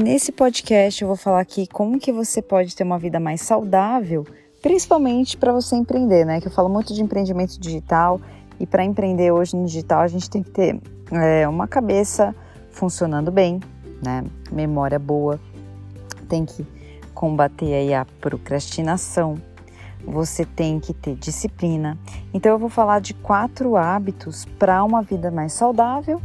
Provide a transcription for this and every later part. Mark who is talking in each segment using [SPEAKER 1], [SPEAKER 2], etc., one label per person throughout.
[SPEAKER 1] Nesse podcast eu vou falar aqui como que você pode ter uma vida mais saudável, principalmente para você empreender, né? Que eu falo muito de empreendimento digital e para empreender hoje no digital a gente tem que ter é, uma cabeça funcionando bem, né? Memória boa, tem que combater aí a procrastinação, você tem que ter disciplina. Então eu vou falar de quatro hábitos para uma vida mais saudável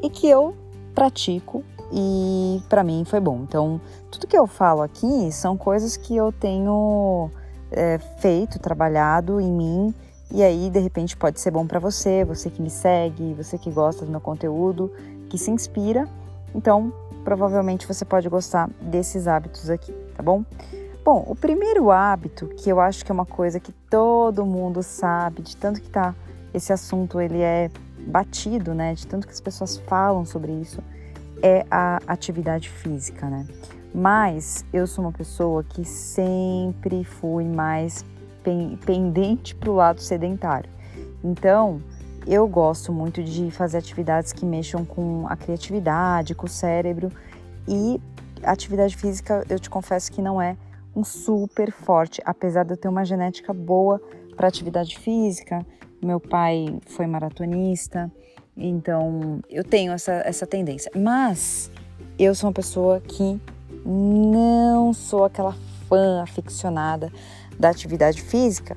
[SPEAKER 1] e que eu pratico e para mim foi bom. Então, tudo que eu falo aqui são coisas que eu tenho é, feito, trabalhado em mim e aí de repente pode ser bom para você, você que me segue, você que gosta do meu conteúdo, que se inspira. Então, provavelmente você pode gostar desses hábitos aqui, tá bom? Bom, o primeiro hábito, que eu acho que é uma coisa que todo mundo sabe, de tanto que tá esse assunto ele é batido, né, de tanto que as pessoas falam sobre isso, é a atividade física, né? Mas eu sou uma pessoa que sempre fui mais pendente para o lado sedentário. Então, eu gosto muito de fazer atividades que mexam com a criatividade, com o cérebro e atividade física, eu te confesso que não é um super forte, apesar de eu ter uma genética boa para atividade física. Meu pai foi maratonista, então, eu tenho essa, essa tendência. Mas eu sou uma pessoa que não sou aquela fã aficionada da atividade física.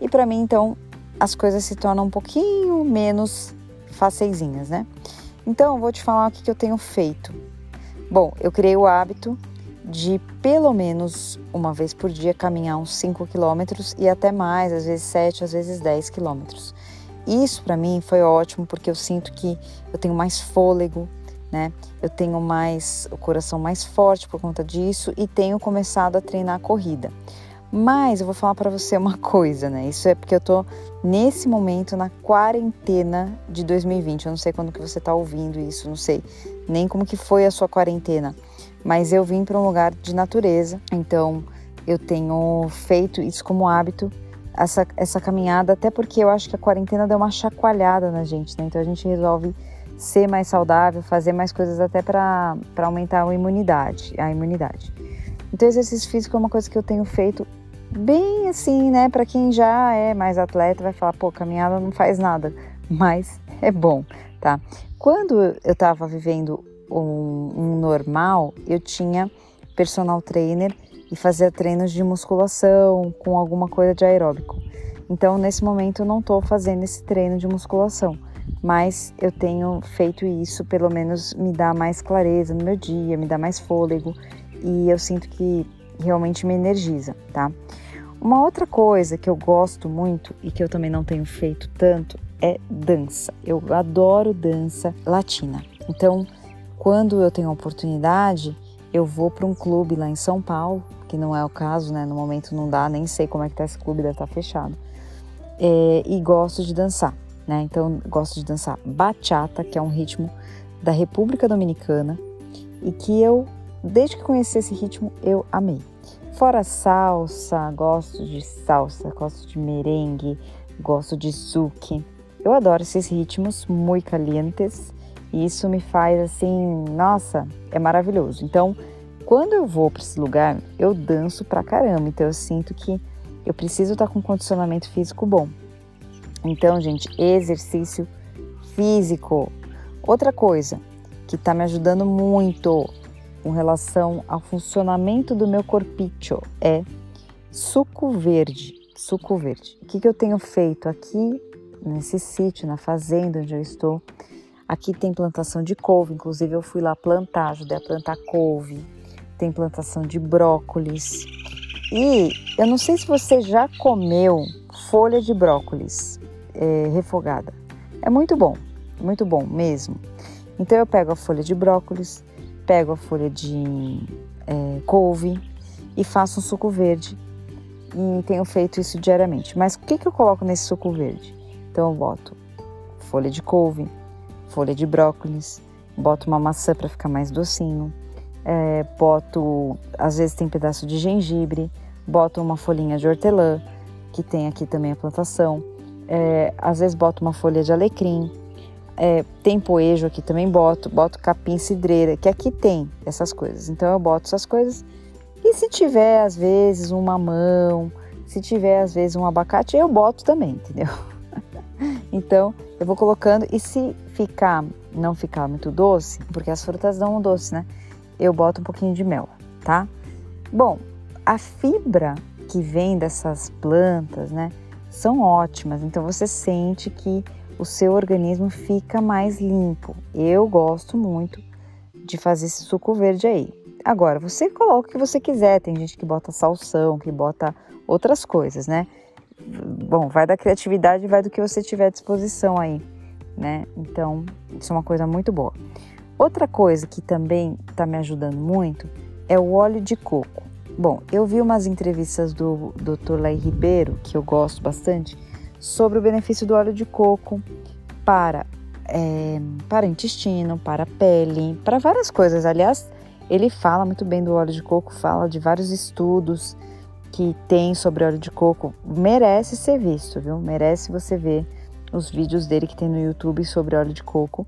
[SPEAKER 1] E para mim, então, as coisas se tornam um pouquinho menos faceizinhas, né? Então, vou te falar o que, que eu tenho feito. Bom, eu criei o hábito de pelo menos uma vez por dia caminhar uns 5 quilômetros e até mais, às vezes 7, às vezes 10 quilômetros. Isso para mim foi ótimo porque eu sinto que eu tenho mais fôlego, né? Eu tenho mais o coração mais forte por conta disso e tenho começado a treinar a corrida. Mas eu vou falar para você uma coisa, né? Isso é porque eu tô nesse momento na quarentena de 2020. Eu não sei quando que você tá ouvindo isso, não sei nem como que foi a sua quarentena. Mas eu vim para um lugar de natureza, então eu tenho feito isso como hábito essa, essa caminhada, até porque eu acho que a quarentena deu uma chacoalhada na gente, né? Então a gente resolve ser mais saudável, fazer mais coisas até para aumentar a imunidade, a imunidade. Então exercício físico é uma coisa que eu tenho feito bem assim, né? Para quem já é mais atleta vai falar, pô, caminhada não faz nada, mas é bom, tá? Quando eu estava vivendo um, um normal, eu tinha personal trainer e fazia treinos de musculação com alguma coisa de aeróbico. Então, nesse momento, eu não estou fazendo esse treino de musculação, mas eu tenho feito isso, pelo menos me dá mais clareza no meu dia, me dá mais fôlego e eu sinto que realmente me energiza, tá? Uma outra coisa que eu gosto muito e que eu também não tenho feito tanto é dança. Eu adoro dança latina. Então, quando eu tenho oportunidade, eu vou para um clube lá em São Paulo que não é o caso, né? No momento não dá, nem sei como é que tá esse clube, deve estar tá fechado. É, e gosto de dançar, né? Então, gosto de dançar bachata, que é um ritmo da República Dominicana e que eu, desde que conheci esse ritmo, eu amei. Fora salsa, gosto de salsa, gosto de merengue, gosto de zouk. Eu adoro esses ritmos muito calientes e isso me faz assim, nossa, é maravilhoso. Então, quando eu vou para esse lugar, eu danço pra caramba, então eu sinto que eu preciso estar tá com condicionamento físico bom. Então, gente, exercício físico. Outra coisa que está me ajudando muito com relação ao funcionamento do meu corpício é suco verde. Suco verde. O que, que eu tenho feito aqui nesse sítio, na fazenda onde eu estou? Aqui tem plantação de couve, inclusive eu fui lá plantar, ajudei a plantar couve tem plantação de brócolis. E eu não sei se você já comeu folha de brócolis é, refogada. É muito bom, muito bom mesmo. Então eu pego a folha de brócolis, pego a folha de é, couve e faço um suco verde. E tenho feito isso diariamente. Mas o que, que eu coloco nesse suco verde? Então eu boto folha de couve, folha de brócolis, boto uma maçã para ficar mais docinho, é, boto, às vezes tem pedaço de gengibre, boto uma folhinha de hortelã, que tem aqui também a plantação, é, às vezes boto uma folha de alecrim, É, tem poejo aqui também boto, boto capim cidreira, que aqui tem essas coisas. Então eu boto essas coisas. E se tiver às vezes um mamão, se tiver às vezes um abacate, eu boto também, entendeu? então eu vou colocando e se ficar, não ficar muito doce, porque as frutas dão um doce, né? Eu boto um pouquinho de mel, tá? Bom, a fibra que vem dessas plantas, né, são ótimas. Então você sente que o seu organismo fica mais limpo. Eu gosto muito de fazer esse suco verde aí. Agora, você coloca o que você quiser. Tem gente que bota salsão, que bota outras coisas, né? Bom, vai da criatividade, vai do que você tiver à disposição aí, né? Então, isso é uma coisa muito boa. Outra coisa que também está me ajudando muito é o óleo de coco. Bom, eu vi umas entrevistas do Dr. Lai Ribeiro, que eu gosto bastante, sobre o benefício do óleo de coco para, é, para intestino, para pele, para várias coisas. Aliás, ele fala muito bem do óleo de coco, fala de vários estudos que tem sobre óleo de coco. Merece ser visto, viu? Merece você ver os vídeos dele que tem no YouTube sobre óleo de coco.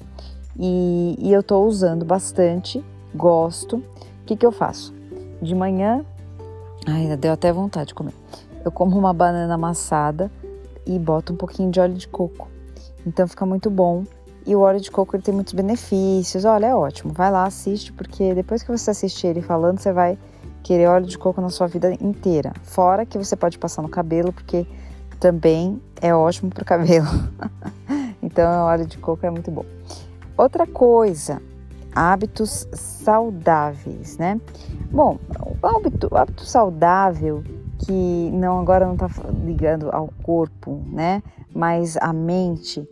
[SPEAKER 1] E, e eu estou usando bastante, gosto. O que, que eu faço? De manhã, ai, deu até vontade de comer. Eu como uma banana amassada e bota um pouquinho de óleo de coco. Então fica muito bom. E o óleo de coco ele tem muitos benefícios. Olha, é ótimo. Vai lá, assiste, porque depois que você assistir ele falando, você vai querer óleo de coco na sua vida inteira. Fora que você pode passar no cabelo, porque também é ótimo para o cabelo. então, o óleo de coco é muito bom. Outra coisa, hábitos saudáveis, né? Bom, o hábito, o hábito saudável que não agora não está ligando ao corpo, né? Mas a mente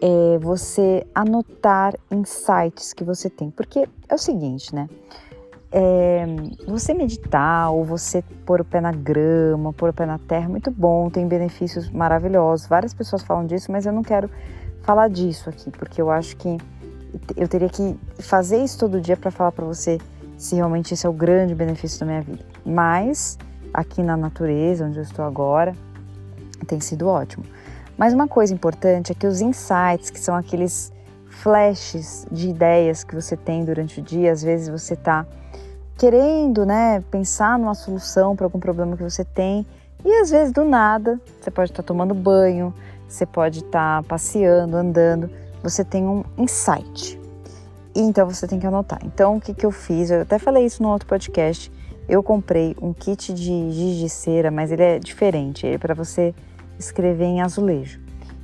[SPEAKER 1] é você anotar insights que você tem, porque é o seguinte, né? É, você meditar ou você pôr o pé na grama, pôr o pé na terra, muito bom, tem benefícios maravilhosos. Várias pessoas falam disso, mas eu não quero falar disso aqui, porque eu acho que eu teria que fazer isso todo dia para falar para você se realmente esse é o grande benefício da minha vida. Mas aqui na natureza, onde eu estou agora, tem sido ótimo. Mas uma coisa importante é que os insights, que são aqueles flashes de ideias que você tem durante o dia, às vezes você está querendo, né, pensar numa solução para algum problema que você tem e às vezes do nada você pode estar tá tomando banho, você pode estar tá passeando, andando, você tem um insight. E então você tem que anotar. Então o que, que eu fiz? Eu até falei isso no outro podcast eu comprei um kit de giz de cera, mas ele é diferente, é para você escrever em azulejo.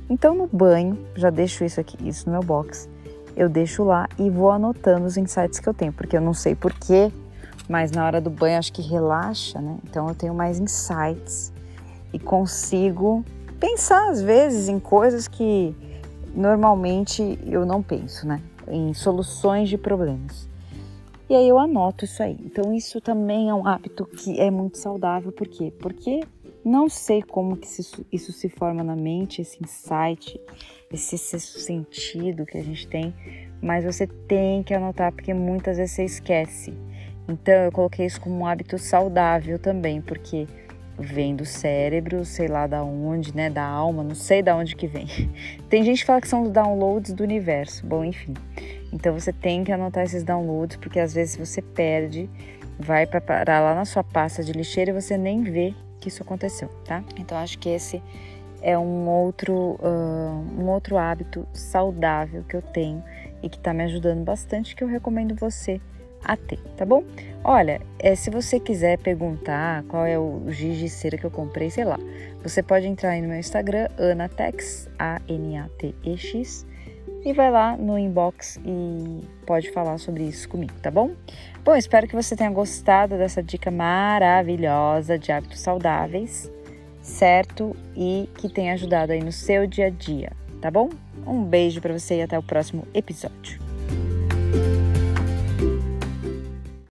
[SPEAKER 1] Então no banho, já deixo isso aqui, isso no meu box. Eu deixo lá e vou anotando os insights que eu tenho, porque eu não sei porquê, mas na hora do banho acho que relaxa, né? Então eu tenho mais insights e consigo pensar às vezes em coisas que normalmente eu não penso, né? Em soluções de problemas. E aí eu anoto isso aí. Então isso também é um hábito que é muito saudável. Por quê? Porque não sei como que isso, se forma na mente, esse insight, esse sexto sentido que a gente tem, mas você tem que anotar porque muitas vezes você esquece. Então eu coloquei isso como um hábito saudável também, porque vem do cérebro, sei lá da onde, né, da alma, não sei da onde que vem. Tem gente que fala que são downloads do universo. Bom, enfim. Então você tem que anotar esses downloads, porque às vezes você perde, vai para parar lá na sua pasta de lixeira e você nem vê que isso aconteceu, tá? Então acho que esse é um outro, uh, um outro hábito saudável que eu tenho e que está me ajudando bastante, que eu recomendo você a ter, tá bom? Olha, é, se você quiser perguntar qual é o giz de cera que eu comprei, sei lá, você pode entrar aí no meu Instagram, anatex, A-N-A-T-E-X, e vai lá no inbox e pode falar sobre isso comigo, tá bom? Bom, espero que você tenha gostado dessa dica maravilhosa de hábitos saudáveis, certo? E que tenha ajudado aí no seu dia a dia, tá bom? Um beijo para você e até o próximo episódio.